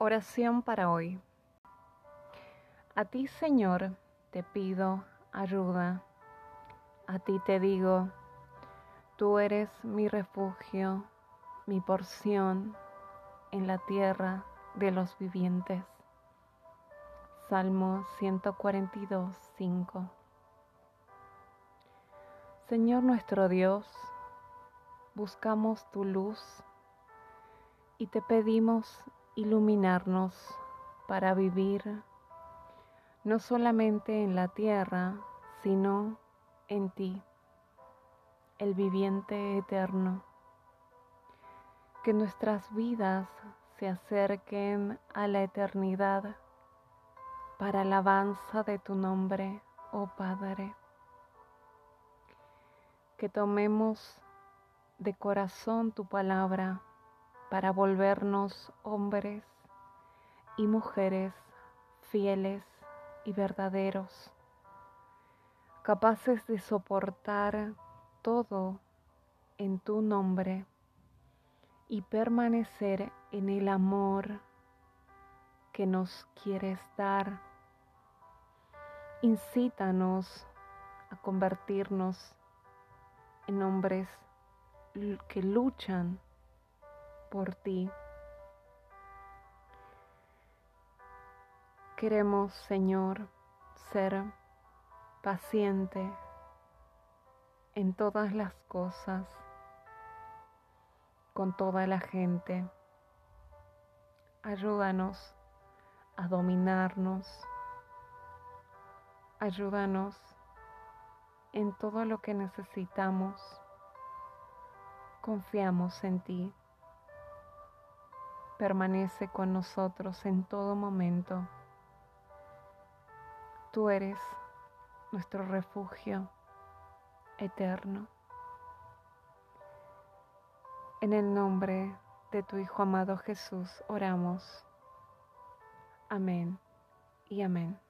Oración para hoy. A ti, Señor, te pido ayuda. A ti te digo, tú eres mi refugio, mi porción en la tierra de los vivientes. Salmo 142, 5. Señor nuestro Dios, buscamos tu luz y te pedimos iluminarnos para vivir no solamente en la tierra, sino en ti, el viviente eterno. Que nuestras vidas se acerquen a la eternidad para alabanza de tu nombre, oh Padre. Que tomemos de corazón tu palabra para volvernos hombres y mujeres fieles y verdaderos, capaces de soportar todo en tu nombre y permanecer en el amor que nos quieres dar. Incítanos a convertirnos en hombres que luchan por ti. Queremos, Señor, ser paciente en todas las cosas, con toda la gente. Ayúdanos a dominarnos. Ayúdanos en todo lo que necesitamos. Confiamos en ti permanece con nosotros en todo momento. Tú eres nuestro refugio eterno. En el nombre de tu Hijo amado Jesús oramos. Amén y amén.